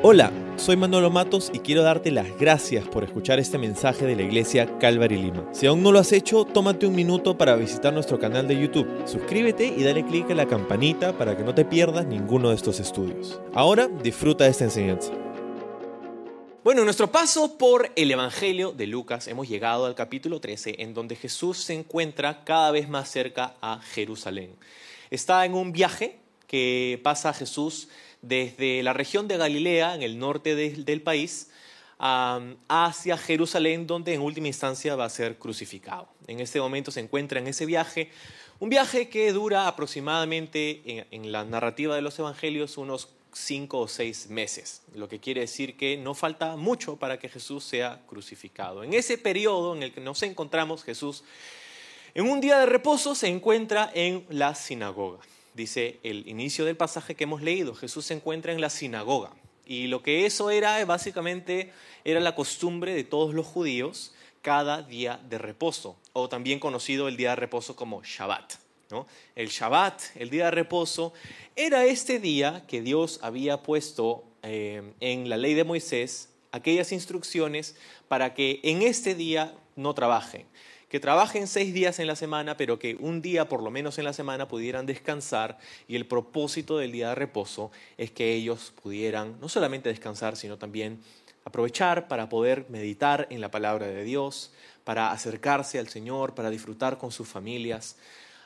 Hola, soy Manolo Matos y quiero darte las gracias por escuchar este mensaje de la iglesia Calvary Lima. Si aún no lo has hecho, tómate un minuto para visitar nuestro canal de YouTube. Suscríbete y dale clic a la campanita para que no te pierdas ninguno de estos estudios. Ahora disfruta de esta enseñanza. Bueno, en nuestro paso por el Evangelio de Lucas hemos llegado al capítulo 13, en donde Jesús se encuentra cada vez más cerca a Jerusalén. Está en un viaje que pasa Jesús desde la región de Galilea, en el norte del país, hacia Jerusalén, donde en última instancia va a ser crucificado. En este momento se encuentra en ese viaje, un viaje que dura aproximadamente en, la narrativa de los evangelios unos cinco o seis meses, lo que quiere decir que no falta mucho para que Jesús sea crucificado. En ese periodo en el que nos encontramos, Jesús, en un día de reposo, se encuentra en la sinagoga dice el inicio del pasaje que hemos leído. Jesús se encuentra en la sinagoga. Y lo que eso era, básicamente, era la costumbre de todos los judíos cada día de reposo, o también conocido el día de reposo como Shabbat. El Shabbat, el día de reposo, era este día que Dios había puesto eh, en la ley de Moisés aquellas instrucciones para que en este día no trabajen que trabajen seis días en la semana, pero que un día por lo menos en la semana pudieran descansar y el propósito del día de reposo es que ellos pudieran no solamente descansar, sino también aprovechar para poder meditar en la palabra de Dios, para acercarse al Señor, para disfrutar con sus familias.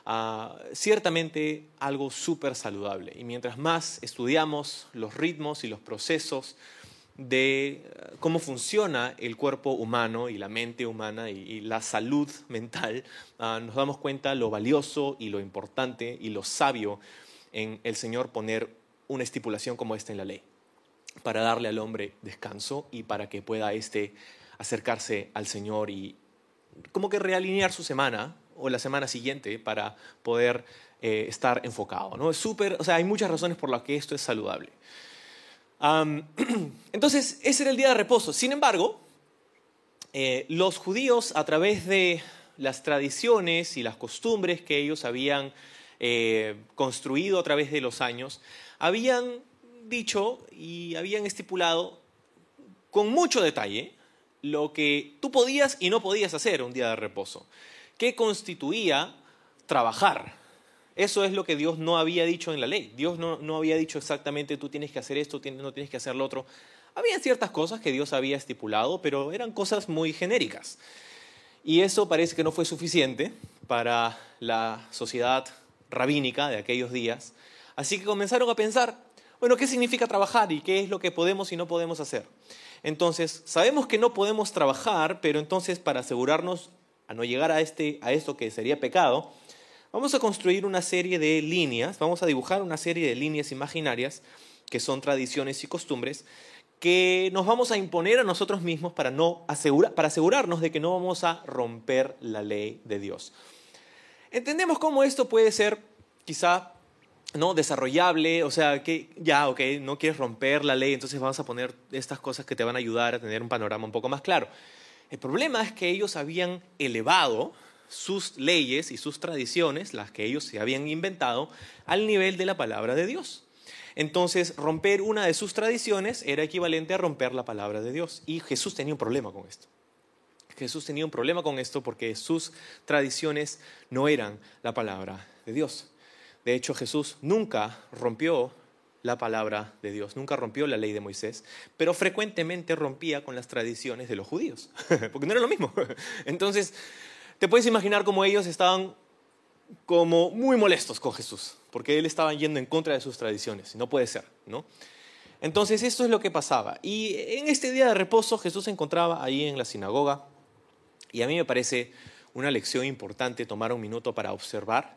Ah, ciertamente algo súper saludable. Y mientras más estudiamos los ritmos y los procesos de eh, cómo funciona el cuerpo humano y la mente humana y, la salud mental, ah, nos damos cuenta lo valioso y lo importante y lo sabio en el Señor poner una estipulación como esta en la ley, para darle al hombre descanso y para que pueda éste acercarse al Señor y como que realinear su semana o la semana siguiente para poder eh, estar enfocado. ¿no? Es súper, o sea, hay muchas razones por las que esto es saludable. entonces, ese era el día de reposo. Sin embargo, eh, los judíos, a través de las tradiciones y las costumbres que ellos habían eh, construido a través de los años, habían dicho y habían estipulado con mucho detalle lo que tú podías y no podías hacer un día de reposo, que constituía trabajar, eso es lo que Dios no había dicho en la ley. Dios no, había dicho exactamente tú tienes que hacer esto, no tienes que hacer lo otro. Había ciertas cosas que Dios había estipulado, pero eran cosas muy genéricas. Y eso parece que no fue suficiente para la sociedad rabínica de aquellos días. Así que comenzaron a pensar, bueno, ¿qué significa trabajar y qué es lo que podemos y no podemos hacer? Entonces, sabemos que no podemos trabajar, pero entonces para asegurarnos a no llegar a, este, a esto que sería pecado, Vamos a construir una serie de líneas, vamos a dibujar una serie de líneas imaginarias que son tradiciones y costumbres que nos vamos a imponer a nosotros mismos para, no para asegurarnos de que no vamos a romper la ley de Dios. Entendemos cómo esto puede ser quizá no desarrollable, o sea, que ya, ok, no quieres romper la ley, entonces vamos a poner estas cosas que te van a ayudar a tener un panorama un poco más claro. El problema es que ellos habían elevado sus leyes y sus tradiciones, las que ellos se habían inventado, al nivel de la palabra de Dios. Entonces, romper una de sus tradiciones era equivalente a romper la palabra de Dios. Y Jesús tenía un problema con esto. Jesús tenía un problema con esto porque sus tradiciones no eran la palabra de Dios. De hecho, Jesús nunca rompió la palabra de Dios, nunca rompió la ley de Moisés, pero frecuentemente rompía con las tradiciones de los judíos, porque no era lo mismo. Entonces, te puedes imaginar cómo ellos estaban como muy molestos con Jesús, porque él estaba yendo en contra de sus tradiciones, no puede ser, ¿no? Entonces esto es lo que pasaba. Y en este día de reposo Jesús se encontraba ahí en la sinagoga y a mí me parece una lección importante tomar un minuto para observar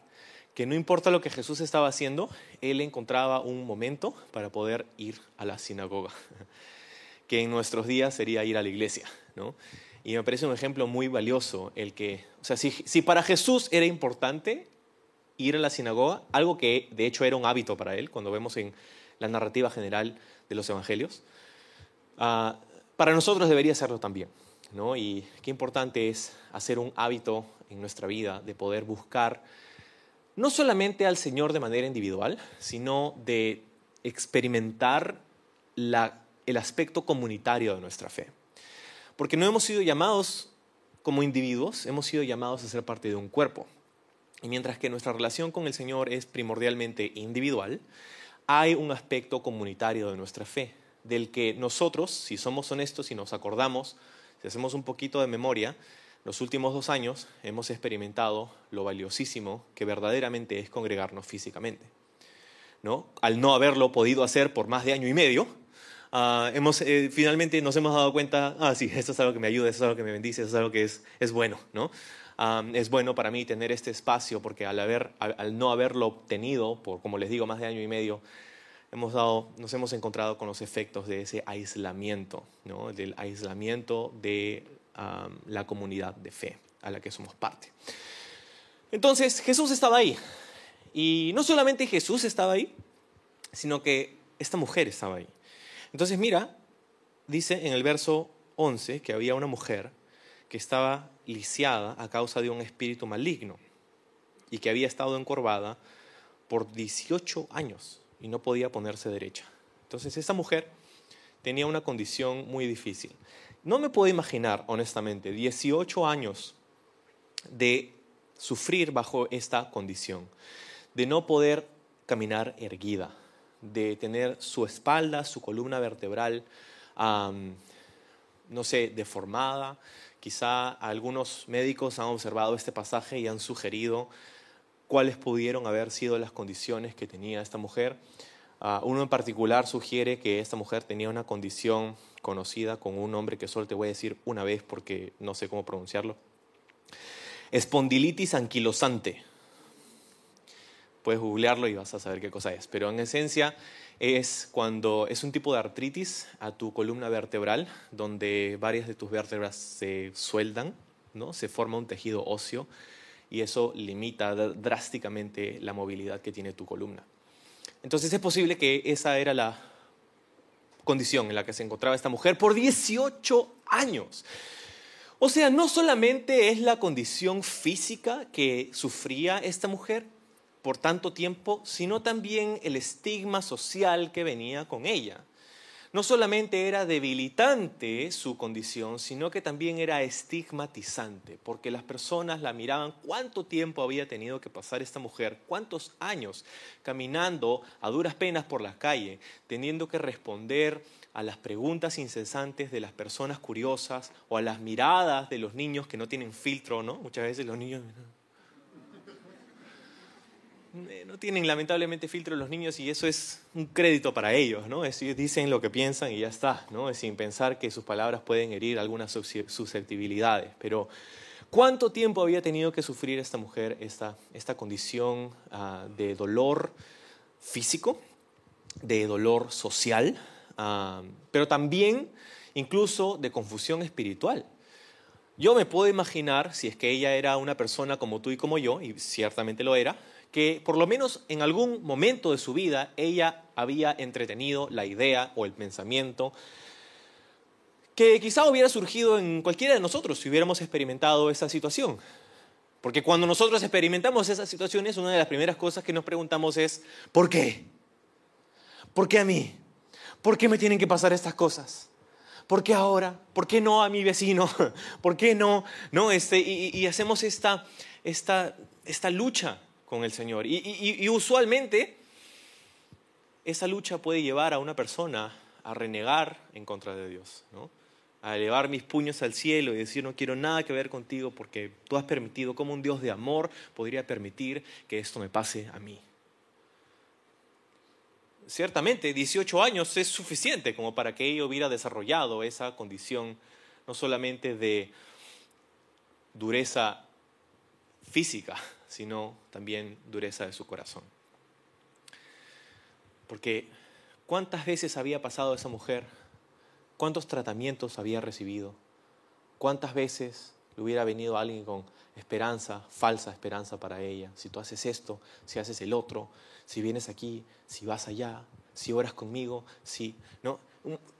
que no importa lo que Jesús estaba haciendo, él encontraba un momento para poder ir a la sinagoga, que en nuestros días sería ir a la iglesia, ¿no? Y me parece un ejemplo muy valioso el que, o sea, si, para Jesús era importante ir a la sinagoga, algo que de hecho era un hábito para él, cuando vemos en la narrativa general de los evangelios, ah, para nosotros debería serlo también. ¿no? Y qué importante es hacer un hábito en nuestra vida de poder buscar no solamente al Señor de manera individual, sino de experimentar el aspecto comunitario de nuestra fe. Porque no hemos sido llamados como individuos, hemos sido llamados a ser parte de un cuerpo. Y mientras que nuestra relación con el Señor es primordialmente individual, hay un aspecto comunitario de nuestra fe, del que nosotros, si somos honestos y nos acordamos, si hacemos un poquito de memoria, los últimos dos años hemos experimentado lo valiosísimo que verdaderamente es congregarnos físicamente. ¿no? Al no haberlo podido hacer por más de año y medio, ah, hemos, eh, finalmente nos hemos dado cuenta, ah, sí, esto es algo que me ayuda, esto es algo que me bendice, esto es algo que es, es bueno. ¿no? Es bueno para mí tener este espacio porque al, haber, al, no haberlo obtenido, por, como les digo, más de año y medio, hemos dado, nos hemos encontrado con los efectos de ese aislamiento, ¿no? del aislamiento de la comunidad de fe a la que somos parte. Entonces Jesús estaba ahí. Y no solamente Jesús estaba ahí, sino que esta mujer estaba ahí. Entonces mira, dice en el verso 11 que había una mujer que estaba lisiada a causa de un espíritu maligno y que había estado encorvada por 18 años y no podía ponerse derecha. Entonces esta mujer tenía una condición muy difícil. No me puedo imaginar, honestamente, 18 años de sufrir bajo esta condición, de no poder caminar erguida, de tener su espalda, su columna vertebral, no sé, deformada. Quizá algunos médicos han observado este pasaje y han sugerido cuáles pudieron haber sido las condiciones que tenía esta mujer. Ah, uno en particular sugiere que esta mujer tenía una condición conocida con un nombre que solo te voy a decir una vez porque no sé cómo pronunciarlo. Espondilitis anquilosante. Puedes googlearlo y vas a saber qué cosa es. Pero en esencia es cuando es un tipo de artritis a tu columna vertebral, donde varias de tus vértebras se sueldan, ¿no? se forma un tejido óseo y eso limita drásticamente la movilidad que tiene tu columna. Entonces es posible que esa era la condición en la que se encontraba esta mujer por 18 años. O sea, no solamente es la condición física que sufría esta mujer por tanto tiempo, sino también el estigma social que venía con ella no solamente era debilitante su condición, sino que también era estigmatizante, porque las personas la miraban cuánto tiempo había tenido que pasar esta mujer, cuántos años caminando a duras penas por la calle, teniendo que responder a las preguntas incesantes de las personas curiosas o a las miradas de los niños que no tienen filtro, ¿no? Muchas veces los niños no tienen lamentablemente filtro los niños y eso es un crédito para ellos, ¿no? Es, dicen lo que piensan y ya está, ¿no? sin pensar que sus palabras pueden herir algunas susceptibilidades. Pero ¿cuánto tiempo había tenido que sufrir esta mujer esta, esta condición ah, de dolor físico, de dolor social, ah, pero también incluso de confusión espiritual? Yo me puedo imaginar, si es que ella era una persona como tú y como yo, y ciertamente lo era, que por lo menos en algún momento de su vida ella había entretenido la idea o el pensamiento que quizá hubiera surgido en cualquiera de nosotros si hubiéramos experimentado esa situación. Porque cuando nosotros experimentamos esas situaciones, una de las primeras cosas que nos preguntamos es, ¿por qué? ¿Por qué a mí? ¿Por qué me tienen que pasar estas cosas? ¿Por qué ahora? ¿Por qué no a mi vecino? ¿Por qué no? no este, y, y hacemos esta, esta, esta lucha con el Señor. Y, usualmente esa lucha puede llevar a una persona a renegar en contra de Dios, ¿no? a elevar mis puños al cielo y decir no quiero nada que ver contigo porque tú has permitido, como un Dios de amor podría permitir que esto me pase a mí. Ciertamente, 18 años es suficiente como para que ella hubiera desarrollado esa condición no solamente de dureza física, sino también dureza de su corazón. Porque ¿cuántas veces había pasado esa mujer? ¿Cuántos tratamientos había recibido? ¿Cuántas veces le hubiera venido alguien con esperanza, falsa esperanza para ella? Si tú haces esto, si haces el otro, si vienes aquí, si vas allá, si oras conmigo, si no,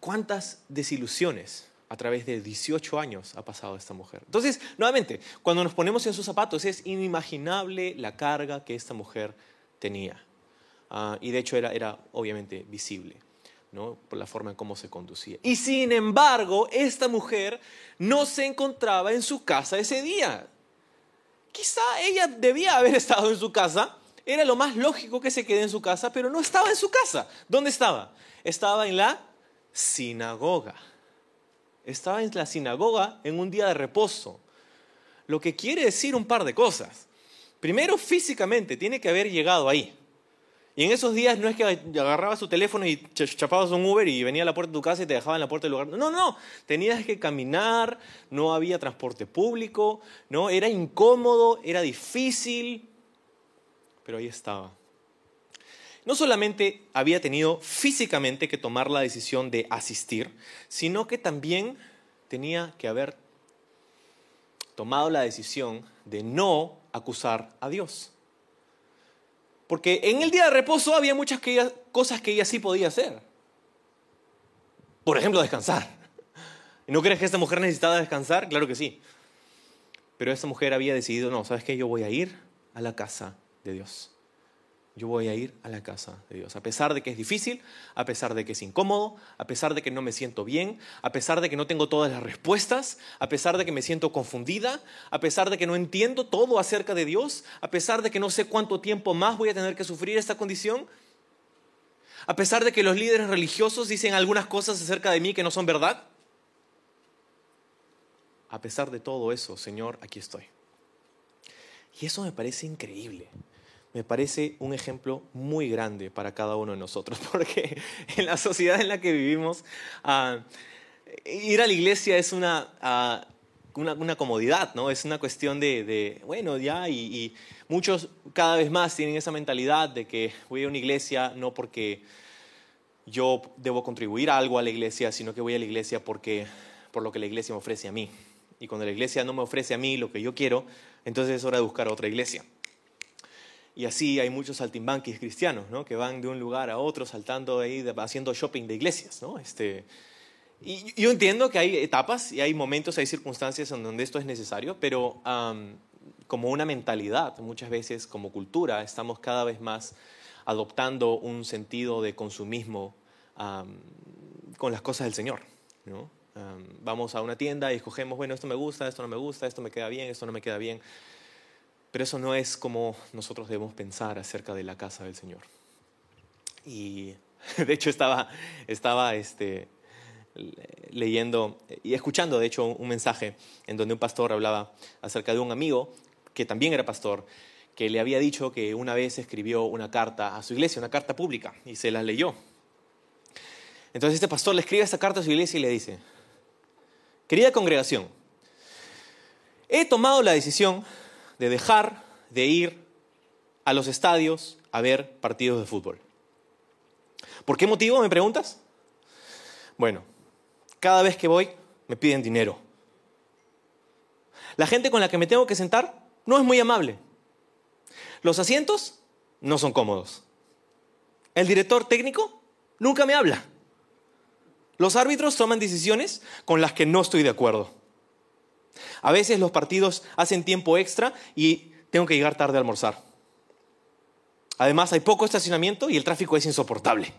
¿cuántas desilusiones a través de 18 años ha pasado esta mujer. Entonces, nuevamente, cuando nos ponemos en sus zapatos, es inimaginable la carga que esta mujer tenía. Ah, y de hecho era, era obviamente visible. ¿no? por la forma en cómo se conducía. Y sin embargo, esta mujer no se encontraba en su casa ese día. Quizá ella debía haber estado en su casa, era lo más lógico que se quede en su casa, pero no estaba en su casa. ¿Dónde estaba? Estaba en la sinagoga. Estaba en la sinagoga en un día de reposo. Lo que quiere decir un par de cosas. Primero, físicamente, tiene que haber llegado ahí. Y en esos días no es que agarrabas su teléfono y chapabas un Uber y venía a la puerta de tu casa y te dejaba en la puerta del lugar. No, no, tenías que caminar, no había transporte público, no, era incómodo, era difícil, pero ahí estaba. No solamente había tenido físicamente que tomar la decisión de asistir, sino que también tenía que haber tomado la decisión de no acusar a Dios. Porque en el día de reposo había muchas cosas que ella sí podía hacer. Por ejemplo, descansar. ¿Y no crees que esta mujer necesitaba descansar? Claro que sí. Pero esta mujer había decidido, no, ¿sabes qué? Yo voy a ir a la casa de Dios yo voy a ir a la casa de Dios. A pesar de que es difícil, a pesar de que es incómodo, a pesar de que no me siento bien, a pesar de que no tengo todas las respuestas, a pesar de que me siento confundida, a pesar de que no entiendo todo acerca de Dios, a pesar de que no sé cuánto tiempo más voy a tener que sufrir esta condición, a pesar de que los líderes religiosos dicen algunas cosas acerca de mí que no son verdad. A pesar de todo eso, Señor, aquí estoy. Y eso me parece increíble me parece un ejemplo muy grande para cada uno de nosotros, porque en la sociedad en la que vivimos, ah, ir a la iglesia es ah, una, una, comodidad, ¿no? Es una cuestión de, bueno, ya, y, muchos cada vez más tienen esa mentalidad de que voy a una iglesia no porque yo debo contribuir algo a la iglesia, sino que voy a la iglesia porque, por lo que la iglesia me ofrece a mí. Y cuando la iglesia no me ofrece a mí lo que yo quiero, entonces es hora de buscar otra iglesia. Y así hay muchos saltimbanquis cristianos, ¿no? Que van de un lugar a otro saltando ahí, haciendo shopping de iglesias, ¿no? Este, y yo entiendo que hay etapas y hay momentos, hay circunstancias en donde esto es necesario, pero como una mentalidad, muchas veces como cultura, estamos cada vez más adoptando un sentido de consumismo con las cosas del Señor, ¿no? vamos a una tienda y escogemos, bueno, esto me gusta, esto no me gusta, esto me queda bien, esto no me queda bien. Pero eso no es como nosotros debemos pensar acerca de la casa del Señor. Y de hecho estaba, estaba este, leyendo y escuchando, de hecho, un mensaje en donde un pastor hablaba acerca de un amigo que también era pastor, que le había dicho que una vez escribió una carta a su iglesia, una carta pública, y se la leyó. Entonces este pastor le escribe esta carta a su iglesia y le dice, querida congregación, he tomado la decisión de dejar de ir a los estadios a ver partidos de fútbol. ¿Por qué motivo, me preguntas? Bueno, cada vez que voy me piden dinero. La gente con la que me tengo que sentar no es muy amable. Los asientos no son cómodos. El director técnico nunca me habla. Los árbitros toman decisiones con las que no estoy de acuerdo. A veces los partidos hacen tiempo extra y tengo que llegar tarde a almorzar. Además hay poco estacionamiento y el tráfico es insoportable.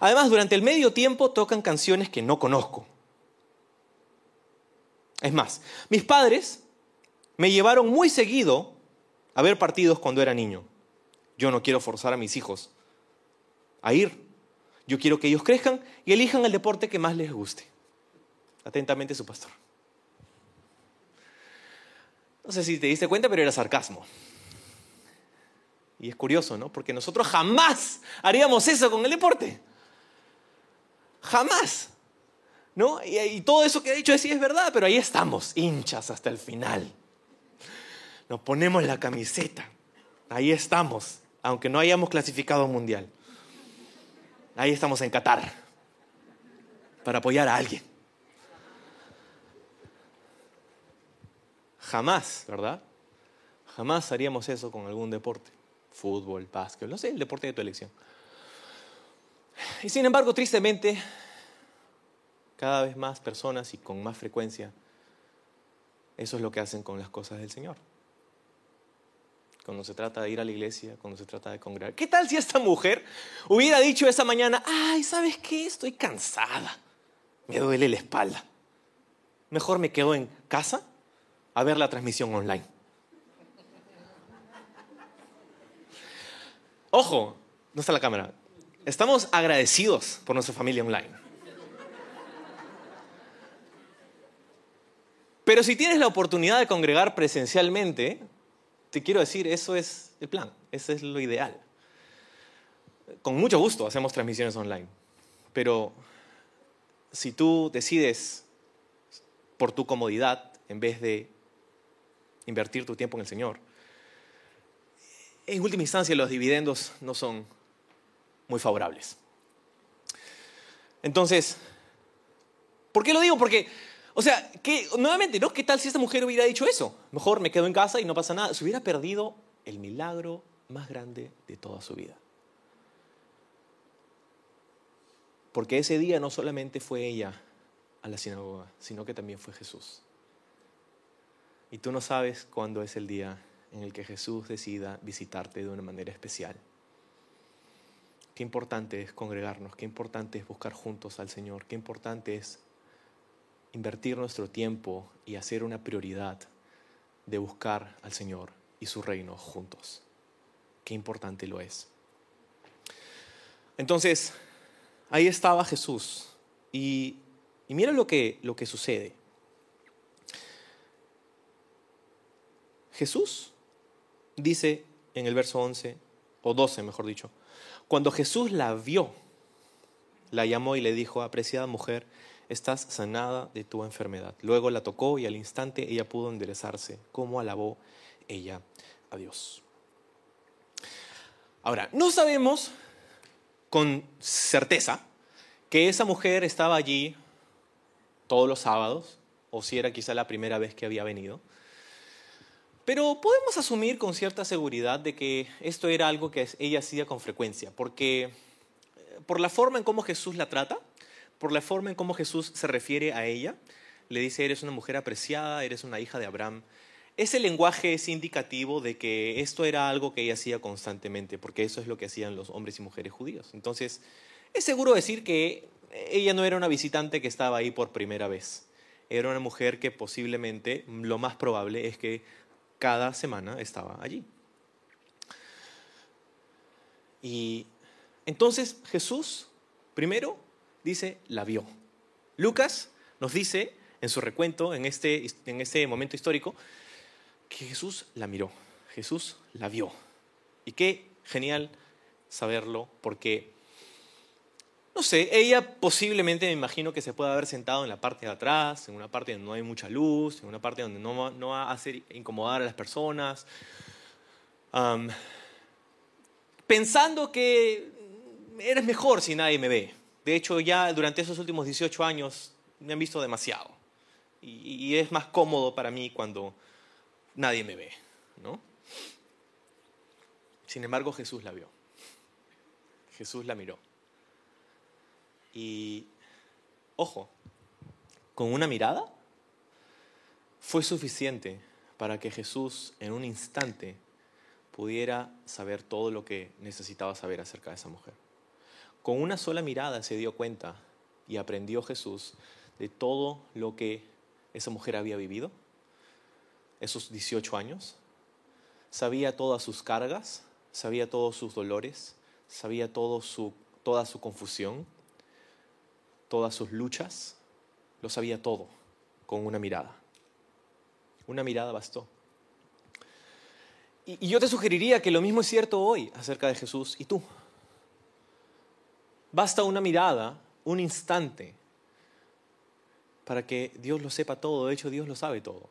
Además, durante el medio tiempo tocan canciones que no conozco. Es más, mis padres me llevaron muy seguido a ver partidos cuando era niño. Yo no quiero forzar a mis hijos a ir. Yo quiero que ellos crezcan y elijan el deporte que más les guste. Atentamente su pastor. No sé si te diste cuenta, pero era sarcasmo. Y es curioso, ¿no? Porque nosotros jamás haríamos eso con el deporte. Jamás. ¿No? Y, todo eso que he dicho sí es verdad, pero ahí estamos, hinchas hasta el final. Nos ponemos la camiseta. Ahí estamos, aunque no hayamos clasificado mundial. Ahí estamos en Qatar para apoyar a alguien. Jamás, ¿verdad? Jamás haríamos eso con algún deporte. Fútbol, básquet, no sé, el deporte de tu elección. Y sin embargo, tristemente, cada vez más personas y con más frecuencia, eso es lo que hacen con las cosas del Señor. cuando se trata de ir a la iglesia, cuando se trata de congregar. ¿Qué tal si esta mujer hubiera dicho esa mañana, ay, ¿sabes qué? Estoy cansada, me duele la espalda. Mejor me quedo en casa a ver la transmisión online. Ojo, no está la cámara. Estamos agradecidos por nuestra familia online. Pero si tienes la oportunidad de congregar presencialmente, te quiero decir, eso es el plan, eso es lo ideal. Con mucho gusto hacemos transmisiones online, pero si tú decides por tu comodidad en vez de invertir tu tiempo en el Señor, en última instancia los dividendos no son muy favorables. Entonces, ¿por qué lo digo? Porque o sea, que nuevamente, ¿no? ¿Qué tal si esta mujer hubiera dicho eso? Mejor me quedo en casa y no pasa nada. Se hubiera perdido el milagro más grande de toda su vida. Porque ese día no solamente fue ella a la sinagoga, sino que también fue Jesús. Y tú no sabes cuándo es el día en el que Jesús decida visitarte de una manera especial. Qué importante es congregarnos, qué importante es buscar juntos al Señor, qué importante es invertir nuestro tiempo y hacer una prioridad de buscar al Señor y su reino juntos. Qué importante lo es. Entonces, ahí estaba Jesús y, mira lo que, lo que sucede. Jesús dice en el verso 11, o 12 mejor dicho, cuando Jesús la vio, la llamó y le dijo, apreciada mujer, estás sanada de tu enfermedad. Luego la tocó y al instante ella pudo enderezarse. ¿Cómo alabó ella a Dios? Ahora, no sabemos con certeza que esa mujer estaba allí todos los sábados, o si era quizá la primera vez que había venido. Pero podemos asumir con cierta seguridad de que esto era algo que ella hacía con frecuencia, porque eh, por la forma en cómo Jesús la trata, por la forma en cómo Jesús se refiere a ella. Le dice, eres una mujer apreciada, eres una hija de Abraham. Ese lenguaje es indicativo de que esto era algo que ella hacía constantemente, porque eso es lo que hacían los hombres y mujeres judíos. Entonces, es seguro decir que ella no era una visitante que estaba ahí por primera vez. Era una mujer que posiblemente, lo más probable es que cada semana estaba allí. Y entonces Jesús, primero, dice, la vio. Lucas nos dice en su recuento, en este, en este momento histórico, que Jesús la miró, Jesús la vio. Y qué genial saberlo, porque, no sé, ella posiblemente me imagino que se puede haber sentado en la parte de atrás, en una parte donde no hay mucha luz, en una parte donde no, va a hacer incomodar a las personas, pensando que eres mejor si nadie me ve. De hecho, ya durante esos últimos 18 años me han visto demasiado. Y, es más cómodo para mí cuando nadie me ve, ¿no? Sin embargo, Jesús la vio. Jesús la miró. Y, ojo, con una mirada fue suficiente para que Jesús en un instante pudiera saber todo lo que necesitaba saber acerca de esa mujer. Con una sola mirada se dio cuenta y aprendió Jesús de todo lo que esa mujer había vivido, esos 18 años. Sabía todas sus cargas, sabía todos sus dolores, sabía toda su confusión, todas sus luchas, lo sabía todo con una mirada. Una mirada bastó. Y, yo te sugeriría que lo mismo es cierto hoy acerca de Jesús y tú. Basta una mirada, un instante, para que Dios lo sepa todo. De hecho, Dios lo sabe todo.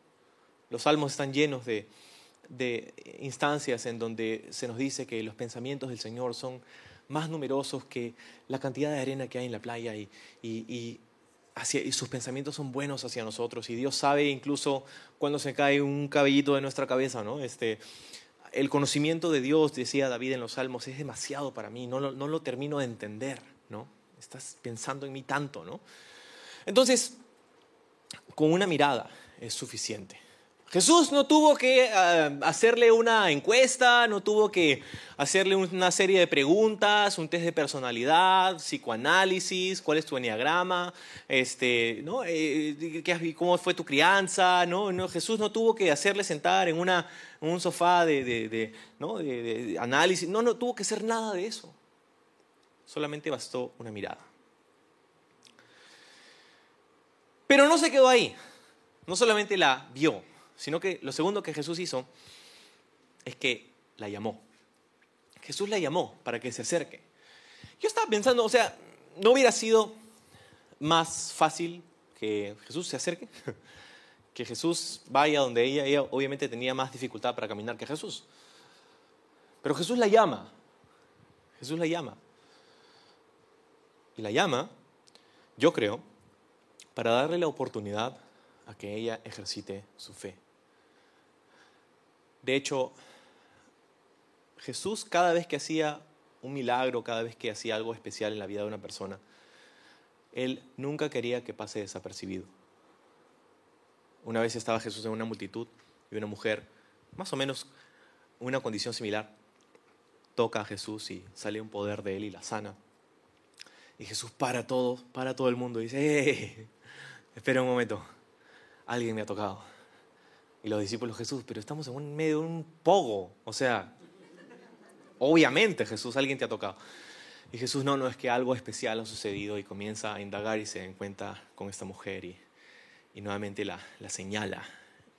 Los salmos están llenos de, instancias en donde se nos dice que los pensamientos del Señor son más numerosos que la cantidad de arena que hay en la playa y, y, sus pensamientos son buenos hacia nosotros y Dios sabe incluso cuando se cae un cabellito de nuestra cabeza, ¿no? Este, el conocimiento de Dios, decía David en los Salmos, es demasiado para mí, no no lo termino de entender. ¿no? Estás pensando en mí tanto, ¿no? Entonces, con una mirada es suficiente. Jesús no tuvo que uh, hacerle una encuesta, no tuvo que hacerle una serie de preguntas, un test de personalidad, psicoanálisis, cuál es tu enneagrama, este, ¿no? Eh, cómo fue tu crianza, ¿no? ¿no? Jesús no tuvo que hacerle sentar en, una, un sofá de, de, de, ¿no? de análisis, no, no tuvo que hacer nada de eso. Solamente bastó una mirada. Pero no se quedó ahí. No solamente la vio, sino que lo segundo que Jesús hizo es que la llamó. Jesús la llamó para que se acerque. Yo estaba pensando, o sea, ¿no hubiera sido más fácil que Jesús se acerque? Que Jesús vaya donde ella, ella obviamente tenía más dificultad para caminar que Jesús. Pero Jesús la llama, Jesús la llama. Y la llama, yo creo, para darle la oportunidad a que ella ejercite su fe. De hecho, Jesús cada vez que hacía un milagro, cada vez que hacía algo especial en la vida de una persona, Él nunca quería que pase desapercibido. Una vez estaba Jesús en una multitud y una mujer, más o menos una condición similar, toca a Jesús y sale un poder de Él y la sana. Y Jesús para todo, para todo el mundo y dice, ¡Eh! espera un momento, alguien me ha tocado y los discípulos, Jesús, pero estamos en medio de un pogo. O sea, obviamente Jesús, alguien te ha tocado. Y Jesús, no, no, es que algo especial ha sucedido y comienza a indagar y se encuentra con esta mujer y, y nuevamente la, la señala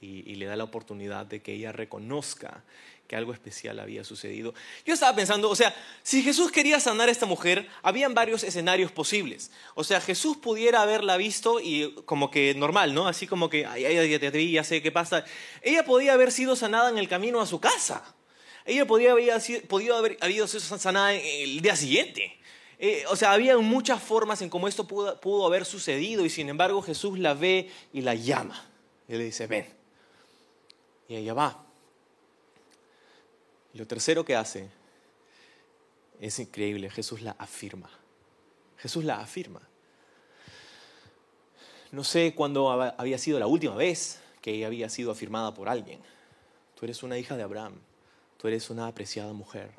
y, y, le da la oportunidad de que ella reconozca que algo especial había sucedido. Yo estaba pensando, o sea, si Jesús quería sanar a esta mujer, habían varios escenarios posibles. O sea, Jesús pudiera haberla visto y como que normal, ¿no? Así como que, ay, ay, ya te vi, ya sé qué pasa. Ella podía haber sido sanada en el camino a su casa. Ella podía haber, podido haber habido sido sanada el día siguiente. Eh, o sea, había muchas formas en cómo esto pudo, pudo haber sucedido y sin embargo Jesús la ve y la llama. Y le dice, ven. Y ella va. Lo tercero que hace es increíble, Jesús la afirma. Jesús la afirma. No sé cuándo había sido la última vez que ella había sido afirmada por alguien. Tú eres una hija de Abraham, tú eres una apreciada mujer.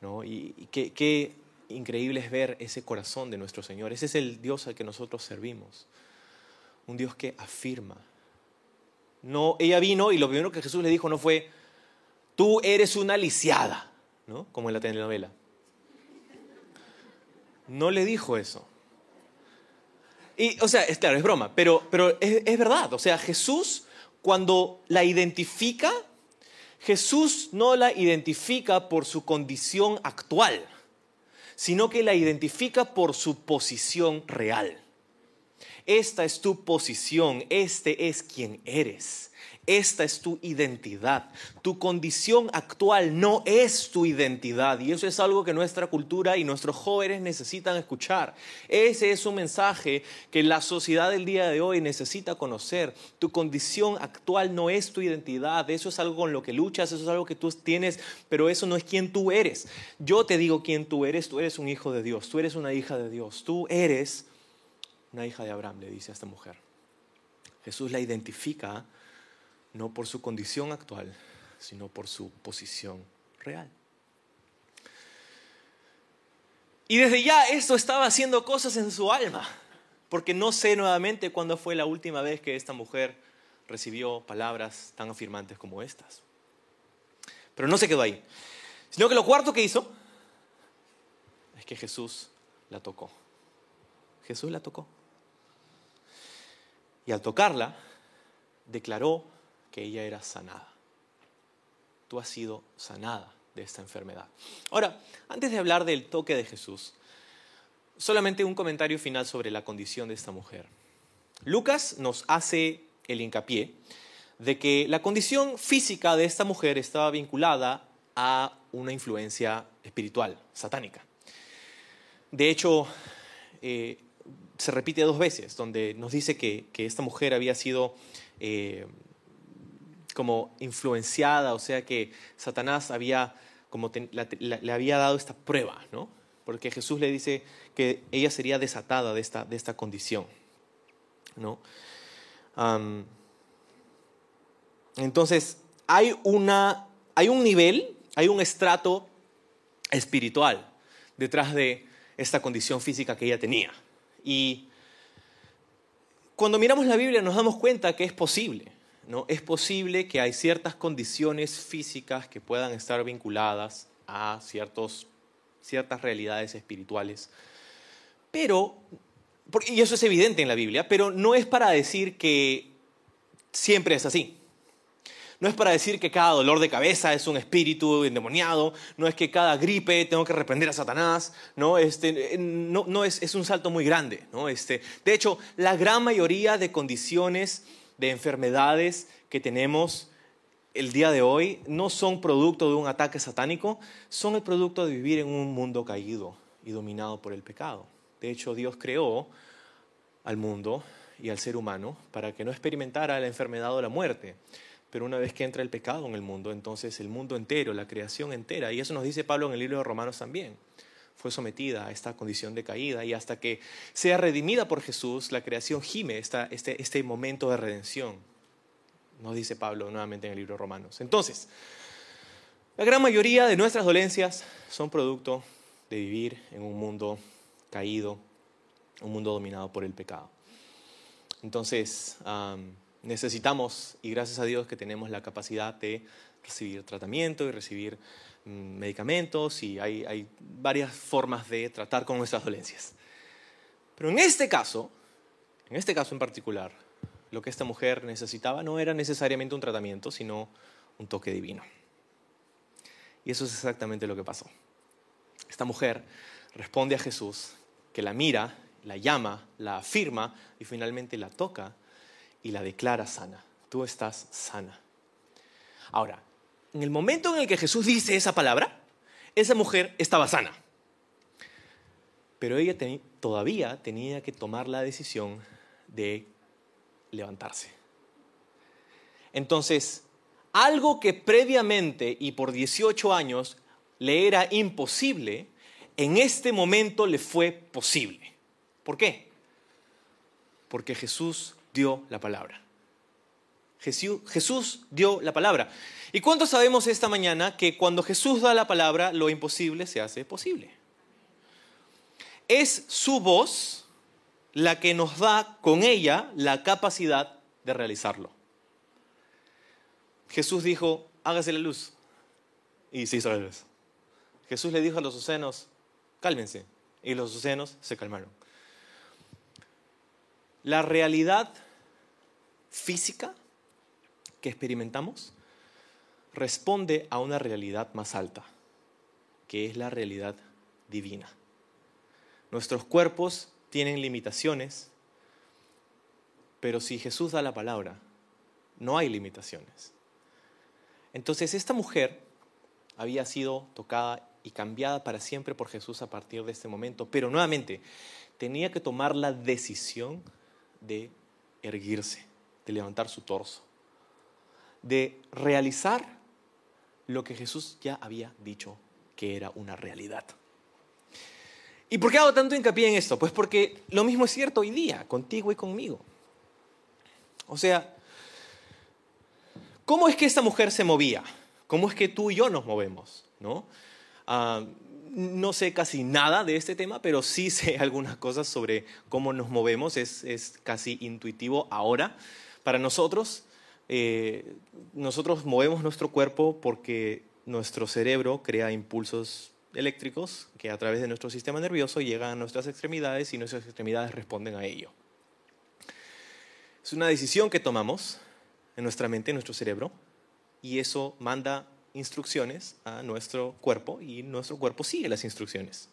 ¿no? Y, qué, qué increíble es ver ese corazón de nuestro Señor. Ese es el Dios al que nosotros servimos. Un Dios que afirma. No, ella vino y lo primero que Jesús le dijo no fue, tú eres una lisiada, ¿no? Como en la telenovela. No le dijo eso. Y, o sea, es claro, es broma, pero, pero es, es verdad. O sea, Jesús, cuando la identifica, Jesús no la identifica por su condición actual, sino que la identifica por su posición real. Esta es tu posición, este es quien eres. Esta es tu identidad. Tu condición actual no es tu identidad. Y eso es algo que nuestra cultura y nuestros jóvenes necesitan escuchar. Ese es un mensaje que la sociedad del día de hoy necesita conocer. Tu condición actual no es tu identidad. Eso es algo con lo que luchas, eso es algo que tú tienes, pero eso no es quien tú eres. Yo te digo quién tú eres. Tú eres un hijo de Dios. Tú eres una hija de Dios. Tú eres una hija de Abraham, le dice a esta mujer. Jesús la identifica no por su condición actual, sino por su posición real. Y desde ya esto estaba haciendo cosas en su alma, porque no sé nuevamente cuándo fue la última vez que esta mujer recibió palabras tan afirmantes como estas. Pero no se quedó ahí, sino que lo cuarto que hizo es que Jesús la tocó. Jesús la tocó. Y al tocarla, declaró que ella era sanada. Tú has sido sanada de esta enfermedad. Ahora, antes de hablar del toque de Jesús, solamente un comentario final sobre la condición de esta mujer. Lucas nos hace el hincapié de que la condición física de esta mujer estaba vinculada a una influencia espiritual, satánica. De hecho, eh, se repite dos veces, donde nos dice que, esta mujer había sido eh, como influenciada, o sea que Satanás había, como le había dado esta prueba, ¿no? Porque Jesús le dice que ella sería desatada de esta, de esta condición, ¿no? Entonces, hay, una, hay un nivel, hay un estrato espiritual detrás de esta condición física que ella tenía. Y cuando miramos la Biblia nos damos cuenta que es posible. ¿No? Es posible que hay ciertas condiciones físicas que puedan estar vinculadas a ciertas realidades espirituales. Pero, y eso es evidente en la Biblia, pero no es para decir que siempre es así. No es para decir que cada dolor de cabeza es un espíritu endemoniado, no es que cada gripe tengo que reprender a Satanás, no, este, no, es, es, un salto muy grande. ¿no? Este, de hecho, la gran mayoría de condiciones, de enfermedades que tenemos el día de hoy no son producto de un ataque satánico, son el producto de vivir en un mundo caído y dominado por el pecado. De hecho, Dios creó al mundo y al ser humano para que no experimentara la enfermedad o la muerte. Pero una vez que entra el pecado en el mundo, entonces el mundo entero, la creación entera, y eso nos dice Pablo en el libro de Romanos también, fue sometida a esta condición de caída y hasta que sea redimida por Jesús, la creación gime este, este momento de redención. Nos dice Pablo nuevamente en el libro de Romanos. Entonces, la gran mayoría de nuestras dolencias son producto de vivir en un mundo caído, un mundo dominado por el pecado. Entonces, necesitamos, y gracias a Dios que tenemos la capacidad de recibir tratamiento y recibir medicamentos, y hay, hay varias formas de tratar con nuestras dolencias. Pero en este caso, en este caso en particular, lo que esta mujer necesitaba no era necesariamente un tratamiento, sino un toque divino. Y eso es exactamente lo que pasó. Esta mujer responde a Jesús, que la mira, la llama, la afirma y finalmente la toca y la declara sana. Tú estás sana. Ahora, en el momento en el que Jesús dice esa palabra, esa mujer estaba sana. Pero ella todavía tenía que tomar la decisión de levantarse. Entonces, algo que previamente y por 18 años le era imposible, en este momento le fue posible. ¿Por qué? Porque Jesús dio la palabra. Jesús, dio la palabra. ¿Y cuánto sabemos esta mañana que cuando Jesús da la palabra, lo imposible se hace posible? Es su voz la que nos da con ella la capacidad de realizarlo. Jesús dijo, hágase la luz. Y se hizo la luz. Jesús le dijo a los océanos, cálmense. Y los océanos se calmaron. La realidad física que experimentamos responde a una realidad más alta, que es la realidad divina. Nuestros cuerpos tienen limitaciones, pero si Jesús da la palabra, no hay limitaciones. Entonces esta mujer había sido tocada y cambiada para siempre por Jesús a partir de este momento, pero nuevamente tenía que tomar la decisión de erguirse, de levantar su torso, de realizar lo que Jesús ya había dicho que era una realidad. ¿Y por qué hago tanto hincapié en esto? Pues porque lo mismo es cierto hoy día, contigo y conmigo. O sea, ¿cómo es que esta mujer se movía? ¿Cómo es que tú y yo nos movemos? ¿No? Ah, sé casi nada de este tema, pero sí sé algunas cosas sobre cómo nos movemos. Es casi intuitivo ahora para nosotros. Eh, nosotros movemos nuestro cuerpo porque nuestro cerebro crea impulsos eléctricos que a través de nuestro sistema nervioso llegan a nuestras extremidades y nuestras extremidades responden a ello. Es una decisión que tomamos en nuestra mente, en nuestro cerebro, y eso manda instrucciones a nuestro cuerpo y nuestro cuerpo sigue las instrucciones.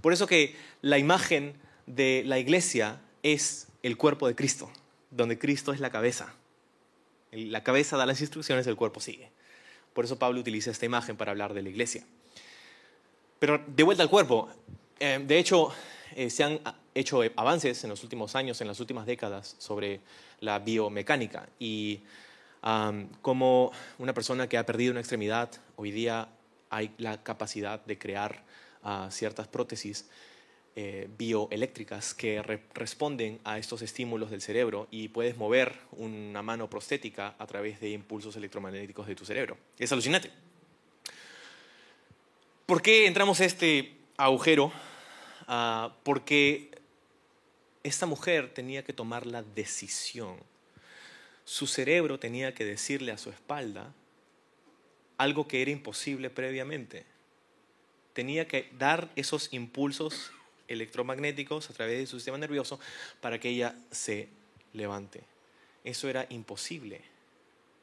Por eso que la imagen de la iglesia es el cuerpo de Cristo, donde Cristo es la cabeza. La cabeza da las instrucciones, el cuerpo sigue. Por eso Pablo utiliza esta imagen para hablar de la iglesia. Pero de vuelta al cuerpo, eh, de hecho, eh, se han hecho avances en los últimos años, en las últimas décadas, sobre la biomecánica. Y como una persona que ha perdido una extremidad, hoy día hay la capacidad de crear ah, ciertas prótesis eh, bioeléctricas que responden a estos estímulos del cerebro y puedes mover una mano prostética a través de impulsos electromagnéticos de tu cerebro. Es alucinante. ¿Por qué entramos a este agujero? Ah, porque esta mujer tenía que tomar la decisión. Su cerebro tenía que decirle a su espalda algo que era imposible previamente. Tenía que dar esos impulsos electromagnéticos a través de su sistema nervioso para que ella se levante. Eso era imposible,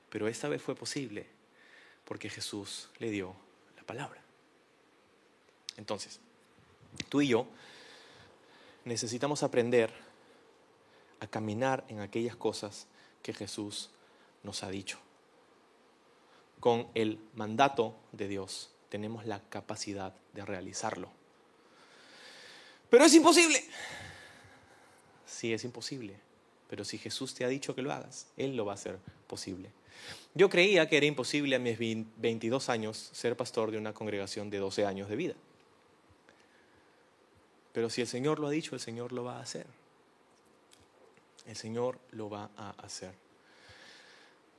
pero esta vez fue posible porque Jesús le dio la palabra. Entonces, tú y yo necesitamos aprender a caminar en aquellas cosas que Jesús nos ha dicho. Con el mandato de Dios tenemos la capacidad de realizarlo. Pero es imposible. Sí, es imposible. Pero si Jesús te ha dicho que lo hagas, Él lo va a hacer posible. Yo creía que era imposible a mis 22 años ser pastor de una congregación de 12 años de vida. Pero si el Señor lo ha dicho, el Señor lo va a hacer. El Señor lo va a hacer.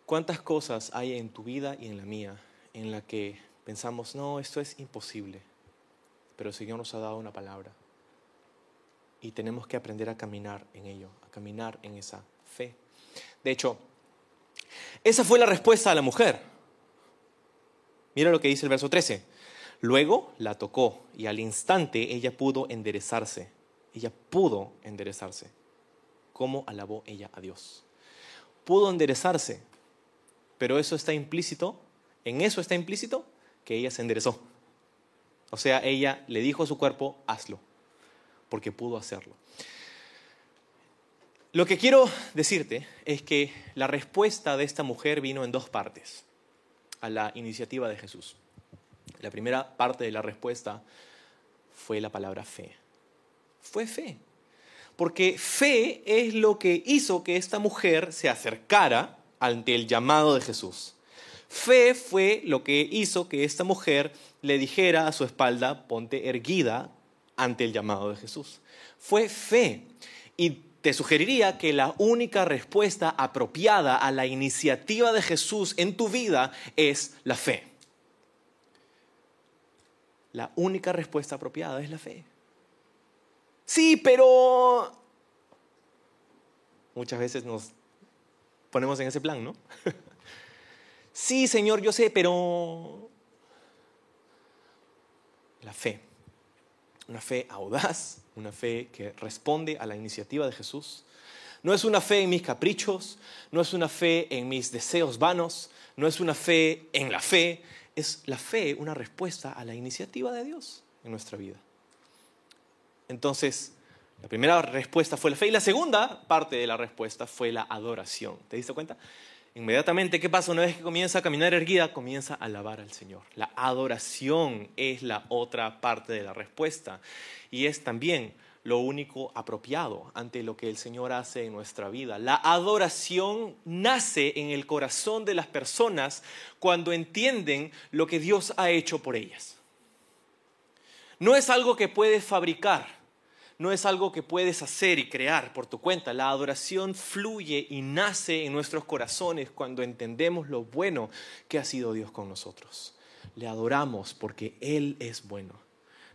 ¿Cuántas cosas hay en tu vida y en la mía en la que pensamos, no, esto es imposible? Pero el Señor nos ha dado una palabra y tenemos que aprender a caminar en ello, a caminar en esa fe. De hecho, esa fue la respuesta a la mujer. Mira lo que dice el verso 13. Luego la tocó y al instante ella pudo enderezarse. Ella pudo enderezarse. ¿Cómo alabó ella a Dios? Pudo enderezarse, pero eso está implícito, en eso está implícito que ella se enderezó. O sea, ella le dijo a su cuerpo, hazlo porque pudo hacerlo. Lo que quiero decirte es que la respuesta de esta mujer vino en dos partes a la iniciativa de Jesús. La primera parte de la respuesta fue la palabra fe. Fue fe. Porque fe es lo que hizo que esta mujer se acercara ante el llamado de Jesús. Fe fue lo que hizo que esta mujer le dijera a su espalda, ponte erguida, ante el llamado de Jesús. Fue fe. Y te sugeriría que la única respuesta apropiada a la iniciativa de Jesús en tu vida es la fe. La única respuesta apropiada es la fe. Sí, pero muchas veces nos ponemos en ese plan, ¿no? sí, Señor, yo sé, pero la fe una fe audaz, una fe que responde a la iniciativa de Jesús. No es una fe en mis caprichos, no es una fe en mis deseos vanos, no es una fe en la fe, es la fe una respuesta a la iniciativa de Dios en nuestra vida. Entonces, la primera respuesta fue la fe y la segunda parte de la respuesta fue la adoración. ¿Te diste cuenta? Inmediatamente, ¿qué pasa? Una vez que comienza a caminar erguida, comienza a alabar al Señor. La adoración es la otra parte de la respuesta y es también lo único apropiado ante lo que el Señor hace en nuestra vida. La adoración nace en el corazón de las personas cuando entienden lo que Dios ha hecho por ellas. No es algo que puedes fabricar no es algo que puedes hacer y crear por tu cuenta. La adoración fluye y nace en nuestros corazones cuando entendemos lo bueno que ha sido Dios con nosotros. Le adoramos porque Él es bueno.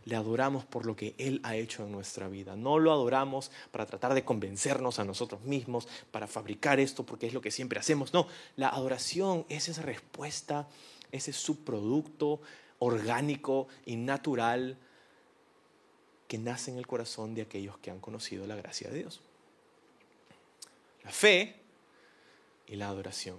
Le adoramos por lo que Él ha hecho en nuestra vida. No lo adoramos para tratar de convencernos a nosotros mismos, para fabricar esto porque es lo que siempre hacemos. No, la adoración es esa respuesta, ese subproducto orgánico y natural que nace en el corazón de aquellos que han conocido la gracia de Dios. La fe y la adoración.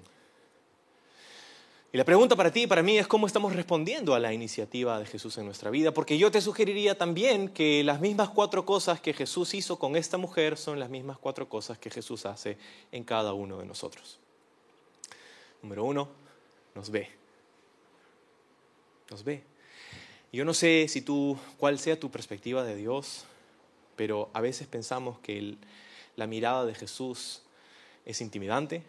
Y la pregunta para ti y para mí es cómo estamos respondiendo a la iniciativa de Jesús en nuestra vida, porque yo te sugeriría también que las mismas cuatro cosas que Jesús hizo con esta mujer son las mismas cuatro cosas que Jesús hace en cada uno de nosotros. Número uno, nos ve. Nos ve. Yo no sé si tú, cuál sea tu perspectiva de Dios, pero a veces pensamos que la mirada de Jesús es intimidante,